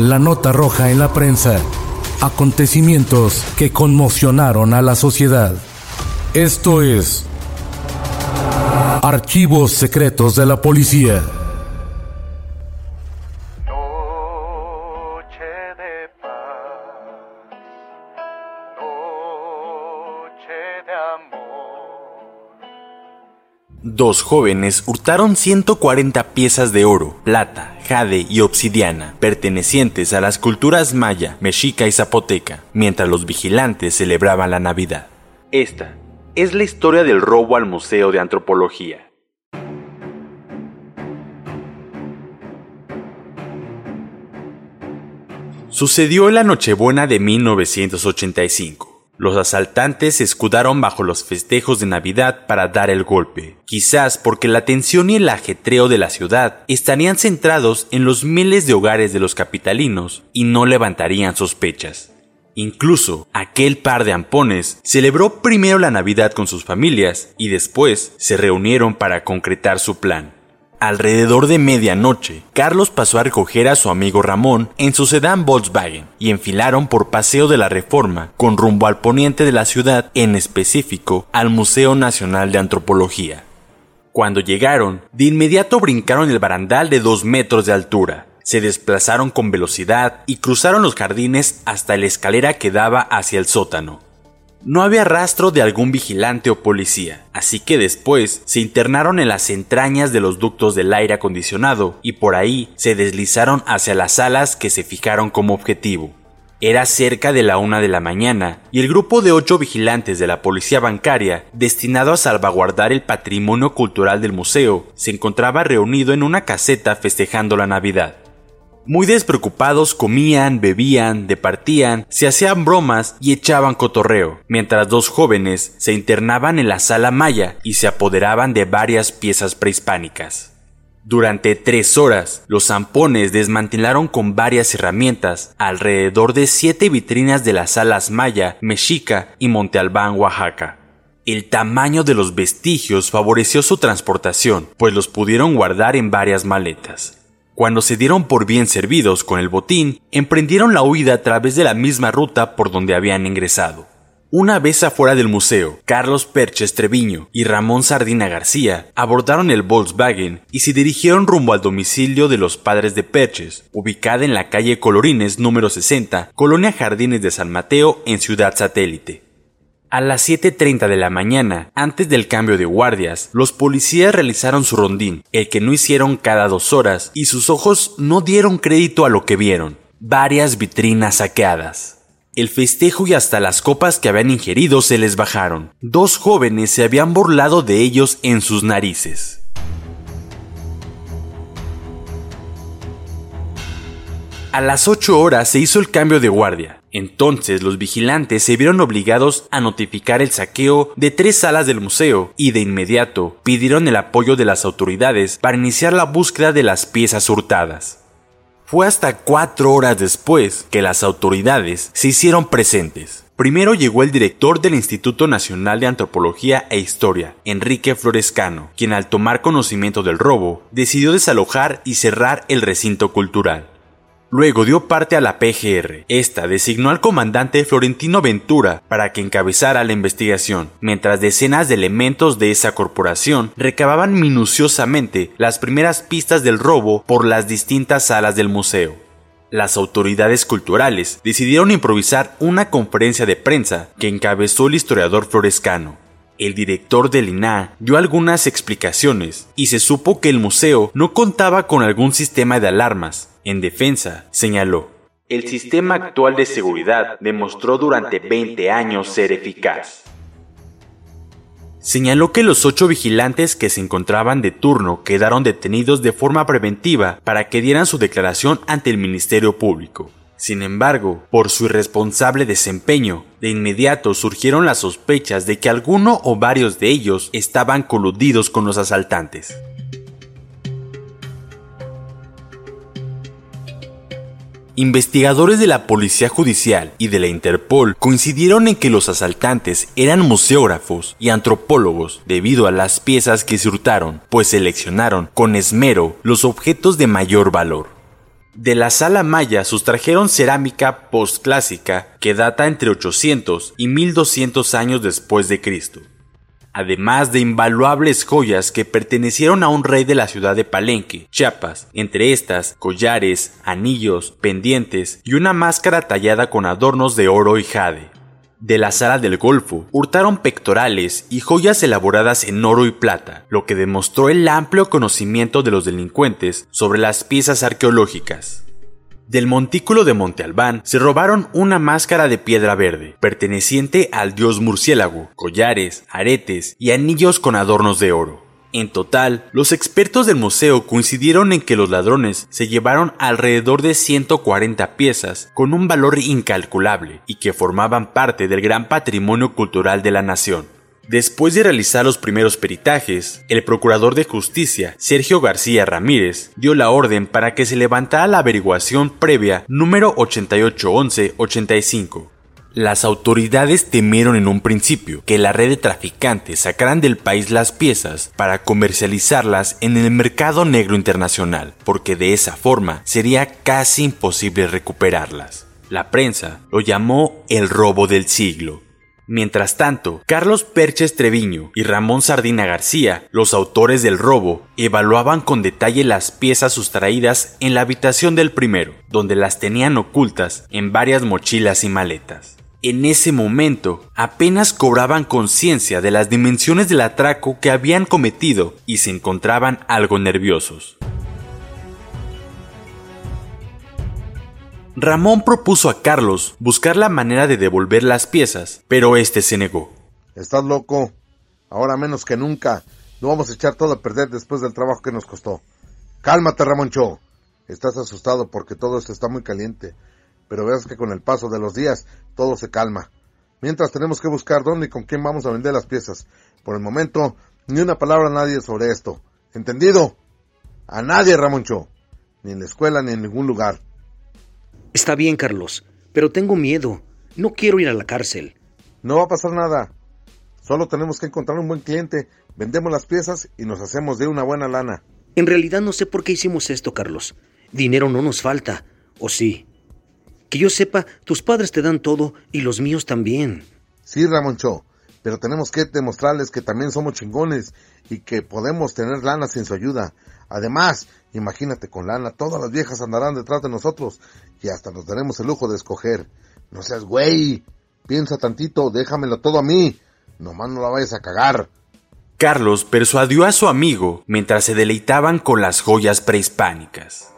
La nota roja en la prensa. Acontecimientos que conmocionaron a la sociedad. Esto es Archivos Secretos de la Policía. Dos jóvenes hurtaron 140 piezas de oro, plata, jade y obsidiana, pertenecientes a las culturas maya, mexica y zapoteca, mientras los vigilantes celebraban la Navidad. Esta es la historia del robo al Museo de Antropología. Sucedió en la Nochebuena de 1985. Los asaltantes se escudaron bajo los festejos de Navidad para dar el golpe, quizás porque la tensión y el ajetreo de la ciudad estarían centrados en los miles de hogares de los capitalinos y no levantarían sospechas. Incluso aquel par de ampones celebró primero la Navidad con sus familias y después se reunieron para concretar su plan. Alrededor de medianoche, Carlos pasó a recoger a su amigo Ramón en su sedán Volkswagen y enfilaron por Paseo de la Reforma con rumbo al poniente de la ciudad, en específico al Museo Nacional de Antropología. Cuando llegaron, de inmediato brincaron el barandal de dos metros de altura, se desplazaron con velocidad y cruzaron los jardines hasta la escalera que daba hacia el sótano. No había rastro de algún vigilante o policía, así que después se internaron en las entrañas de los ductos del aire acondicionado y por ahí se deslizaron hacia las salas que se fijaron como objetivo. Era cerca de la una de la mañana y el grupo de ocho vigilantes de la policía bancaria, destinado a salvaguardar el patrimonio cultural del museo, se encontraba reunido en una caseta festejando la Navidad. Muy despreocupados comían, bebían, departían, se hacían bromas y echaban cotorreo, mientras dos jóvenes se internaban en la sala maya y se apoderaban de varias piezas prehispánicas. Durante tres horas, los zampones desmantelaron con varias herramientas alrededor de siete vitrinas de las salas maya, mexica y Monte Albán, Oaxaca. El tamaño de los vestigios favoreció su transportación, pues los pudieron guardar en varias maletas. Cuando se dieron por bien servidos con el botín, emprendieron la huida a través de la misma ruta por donde habían ingresado. Una vez afuera del museo, Carlos Perches Treviño y Ramón Sardina García abordaron el Volkswagen y se dirigieron rumbo al domicilio de los padres de Perches, ubicada en la calle Colorines número 60, Colonia Jardines de San Mateo, en Ciudad Satélite. A las 7.30 de la mañana, antes del cambio de guardias, los policías realizaron su rondín, el que no hicieron cada dos horas, y sus ojos no dieron crédito a lo que vieron. Varias vitrinas saqueadas. El festejo y hasta las copas que habían ingerido se les bajaron. Dos jóvenes se habían burlado de ellos en sus narices. A las 8 horas se hizo el cambio de guardia. Entonces los vigilantes se vieron obligados a notificar el saqueo de tres salas del museo y de inmediato pidieron el apoyo de las autoridades para iniciar la búsqueda de las piezas hurtadas. Fue hasta cuatro horas después que las autoridades se hicieron presentes. Primero llegó el director del Instituto Nacional de Antropología e Historia, Enrique Florescano, quien al tomar conocimiento del robo decidió desalojar y cerrar el recinto cultural. Luego dio parte a la PGR. Esta designó al comandante Florentino Ventura para que encabezara la investigación, mientras decenas de elementos de esa corporación recababan minuciosamente las primeras pistas del robo por las distintas salas del museo. Las autoridades culturales decidieron improvisar una conferencia de prensa que encabezó el historiador Florescano. El director del INAH dio algunas explicaciones y se supo que el museo no contaba con algún sistema de alarmas. En defensa, señaló, el sistema actual de seguridad demostró durante 20 años ser eficaz. Señaló que los ocho vigilantes que se encontraban de turno quedaron detenidos de forma preventiva para que dieran su declaración ante el Ministerio Público. Sin embargo, por su irresponsable desempeño, de inmediato surgieron las sospechas de que alguno o varios de ellos estaban coludidos con los asaltantes. Investigadores de la Policía Judicial y de la Interpol coincidieron en que los asaltantes eran museógrafos y antropólogos debido a las piezas que se hurtaron, pues seleccionaron con esmero los objetos de mayor valor. De la sala maya sustrajeron cerámica postclásica que data entre 800 y 1200 años después de Cristo, además de invaluables joyas que pertenecieron a un rey de la ciudad de Palenque, Chiapas, entre estas collares, anillos, pendientes y una máscara tallada con adornos de oro y jade de la sala del Golfo hurtaron pectorales y joyas elaboradas en oro y plata, lo que demostró el amplio conocimiento de los delincuentes sobre las piezas arqueológicas. Del montículo de Monte Albán se robaron una máscara de piedra verde, perteneciente al dios murciélago, collares, aretes y anillos con adornos de oro. En total, los expertos del museo coincidieron en que los ladrones se llevaron alrededor de 140 piezas con un valor incalculable y que formaban parte del gran patrimonio cultural de la nación. Después de realizar los primeros peritajes, el procurador de justicia, Sergio García Ramírez, dio la orden para que se levantara la averiguación previa número 8811-85 las autoridades temieron en un principio que la red de traficantes sacaran del país las piezas para comercializarlas en el mercado negro internacional, porque de esa forma sería casi imposible recuperarlas. La prensa lo llamó el robo del siglo. Mientras tanto, Carlos Perches Treviño y Ramón Sardina García, los autores del robo, evaluaban con detalle las piezas sustraídas en la habitación del primero, donde las tenían ocultas en varias mochilas y maletas. En ese momento apenas cobraban conciencia de las dimensiones del atraco que habían cometido y se encontraban algo nerviosos. Ramón propuso a Carlos buscar la manera de devolver las piezas, pero este se negó. Estás loco. Ahora menos que nunca. No vamos a echar todo a perder después del trabajo que nos costó. Cálmate, Ramoncho. Estás asustado porque todo esto está muy caliente pero veas que con el paso de los días todo se calma. Mientras tenemos que buscar dónde y con quién vamos a vender las piezas. Por el momento, ni una palabra a nadie sobre esto. ¿Entendido? A nadie, Ramoncho. Ni en la escuela ni en ningún lugar. Está bien, Carlos, pero tengo miedo. No quiero ir a la cárcel. No va a pasar nada. Solo tenemos que encontrar un buen cliente, vendemos las piezas y nos hacemos de una buena lana. En realidad no sé por qué hicimos esto, Carlos. Dinero no nos falta. ¿O sí? Que yo sepa, tus padres te dan todo y los míos también. Sí, Ramoncho, pero tenemos que demostrarles que también somos chingones y que podemos tener lana sin su ayuda. Además, imagínate con lana, todas las viejas andarán detrás de nosotros y hasta nos daremos el lujo de escoger. No seas güey, piensa tantito, déjamelo todo a mí. Nomás no la vayas a cagar. Carlos persuadió a su amigo mientras se deleitaban con las joyas prehispánicas.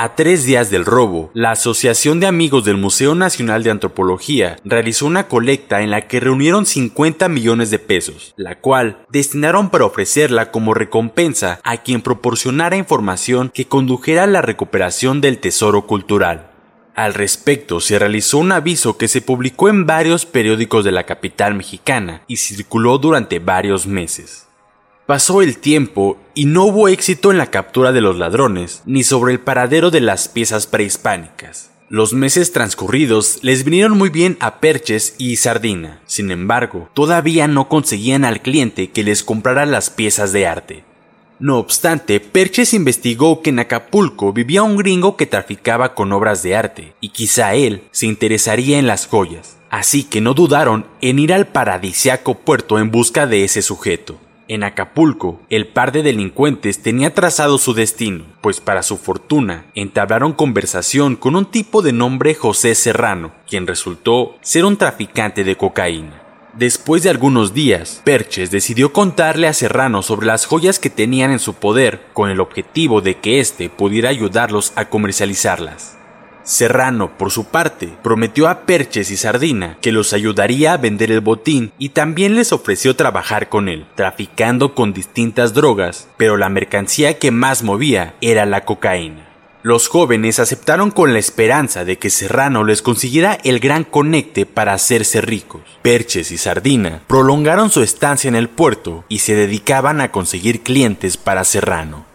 A tres días del robo, la Asociación de Amigos del Museo Nacional de Antropología realizó una colecta en la que reunieron 50 millones de pesos, la cual destinaron para ofrecerla como recompensa a quien proporcionara información que condujera a la recuperación del tesoro cultural. Al respecto, se realizó un aviso que se publicó en varios periódicos de la capital mexicana y circuló durante varios meses. Pasó el tiempo y no hubo éxito en la captura de los ladrones ni sobre el paradero de las piezas prehispánicas. Los meses transcurridos les vinieron muy bien a Perches y Sardina. Sin embargo, todavía no conseguían al cliente que les comprara las piezas de arte. No obstante, Perches investigó que en Acapulco vivía un gringo que traficaba con obras de arte, y quizá él se interesaría en las joyas. Así que no dudaron en ir al paradisiaco puerto en busca de ese sujeto. En Acapulco, el par de delincuentes tenía trazado su destino, pues para su fortuna entablaron conversación con un tipo de nombre José Serrano, quien resultó ser un traficante de cocaína. Después de algunos días, Perches decidió contarle a Serrano sobre las joyas que tenían en su poder con el objetivo de que éste pudiera ayudarlos a comercializarlas. Serrano, por su parte, prometió a Perches y Sardina que los ayudaría a vender el botín y también les ofreció trabajar con él, traficando con distintas drogas, pero la mercancía que más movía era la cocaína. Los jóvenes aceptaron con la esperanza de que Serrano les consiguiera el gran conecte para hacerse ricos. Perches y Sardina prolongaron su estancia en el puerto y se dedicaban a conseguir clientes para Serrano.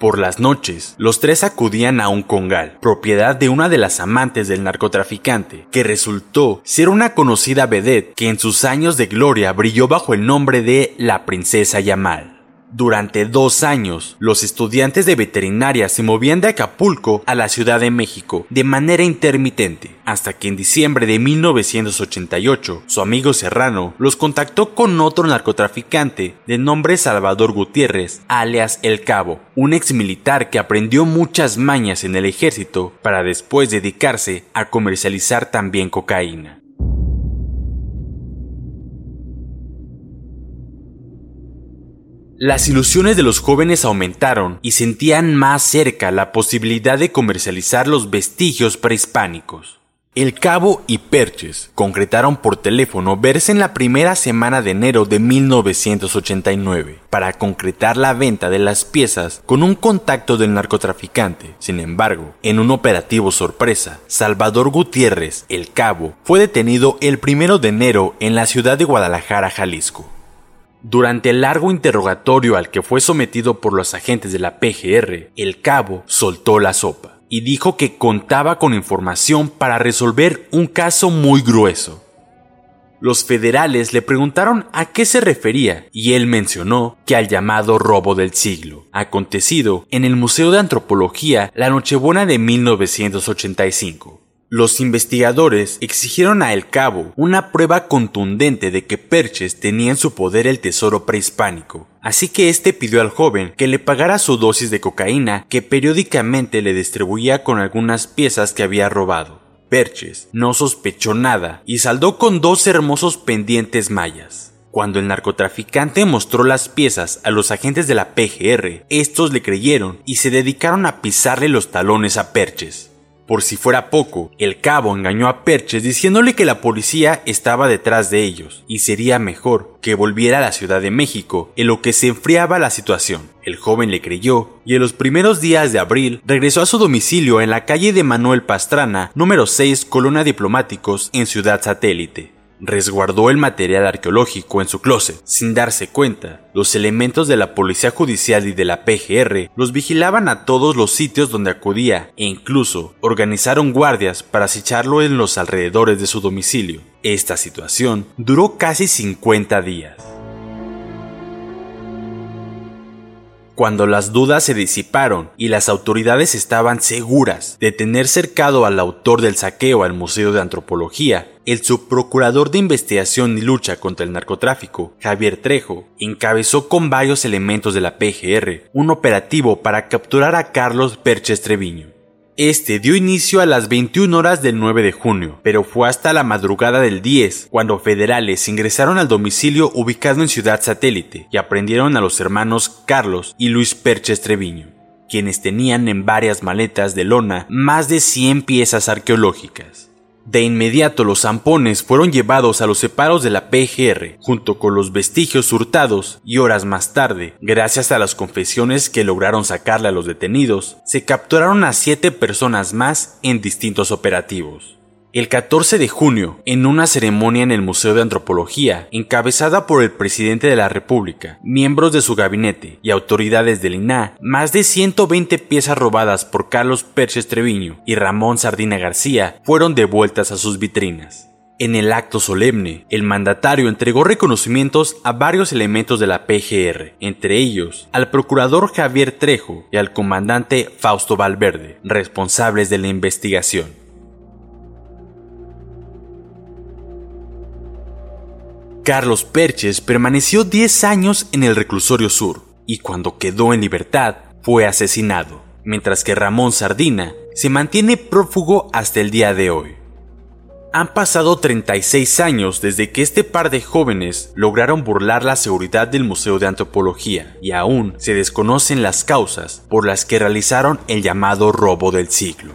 Por las noches, los tres acudían a un congal, propiedad de una de las amantes del narcotraficante, que resultó ser una conocida vedette que en sus años de gloria brilló bajo el nombre de la princesa Yamal. Durante dos años, los estudiantes de veterinaria se movían de Acapulco a la Ciudad de México de manera intermitente, hasta que en diciembre de 1988, su amigo Serrano los contactó con otro narcotraficante de nombre Salvador Gutiérrez, alias El Cabo, un ex militar que aprendió muchas mañas en el ejército para después dedicarse a comercializar también cocaína. Las ilusiones de los jóvenes aumentaron y sentían más cerca la posibilidad de comercializar los vestigios prehispánicos. El Cabo y Perches concretaron por teléfono verse en la primera semana de enero de 1989 para concretar la venta de las piezas con un contacto del narcotraficante. Sin embargo, en un operativo sorpresa, Salvador Gutiérrez, el Cabo, fue detenido el primero de enero en la ciudad de Guadalajara, Jalisco. Durante el largo interrogatorio al que fue sometido por los agentes de la PGR, el cabo soltó la sopa y dijo que contaba con información para resolver un caso muy grueso. Los federales le preguntaron a qué se refería y él mencionó que al llamado robo del siglo, acontecido en el Museo de Antropología la Nochebuena de 1985. Los investigadores exigieron a El Cabo una prueba contundente de que Perches tenía en su poder el tesoro prehispánico, así que este pidió al joven que le pagara su dosis de cocaína que periódicamente le distribuía con algunas piezas que había robado. Perches no sospechó nada y saldó con dos hermosos pendientes mayas. Cuando el narcotraficante mostró las piezas a los agentes de la PGR, estos le creyeron y se dedicaron a pisarle los talones a Perches. Por si fuera poco, el cabo engañó a Perches diciéndole que la policía estaba detrás de ellos y sería mejor que volviera a la Ciudad de México en lo que se enfriaba la situación. El joven le creyó y en los primeros días de abril regresó a su domicilio en la calle de Manuel Pastrana, número 6, Colonia Diplomáticos, en Ciudad Satélite resguardó el material arqueológico en su closet. Sin darse cuenta, los elementos de la Policía Judicial y de la PGR los vigilaban a todos los sitios donde acudía e incluso organizaron guardias para acecharlo en los alrededores de su domicilio. Esta situación duró casi 50 días. Cuando las dudas se disiparon y las autoridades estaban seguras de tener cercado al autor del saqueo al Museo de Antropología, el subprocurador de investigación y lucha contra el narcotráfico, Javier Trejo, encabezó con varios elementos de la PGR un operativo para capturar a Carlos Perches Treviño. Este dio inicio a las 21 horas del 9 de junio, pero fue hasta la madrugada del 10 cuando federales ingresaron al domicilio ubicado en Ciudad Satélite y aprendieron a los hermanos Carlos y Luis Perches Treviño, quienes tenían en varias maletas de lona más de 100 piezas arqueológicas. De inmediato los zampones fueron llevados a los separos de la PGR, junto con los vestigios hurtados, y horas más tarde, gracias a las confesiones que lograron sacarle a los detenidos, se capturaron a siete personas más en distintos operativos. El 14 de junio, en una ceremonia en el Museo de Antropología, encabezada por el presidente de la República, miembros de su gabinete y autoridades del INAH, más de 120 piezas robadas por Carlos Perches Treviño y Ramón Sardina García fueron devueltas a sus vitrinas. En el acto solemne, el mandatario entregó reconocimientos a varios elementos de la PGR, entre ellos al procurador Javier Trejo y al comandante Fausto Valverde, responsables de la investigación. Carlos Perches permaneció 10 años en el reclusorio sur y cuando quedó en libertad fue asesinado, mientras que Ramón Sardina se mantiene prófugo hasta el día de hoy. Han pasado 36 años desde que este par de jóvenes lograron burlar la seguridad del Museo de Antropología y aún se desconocen las causas por las que realizaron el llamado robo del siglo.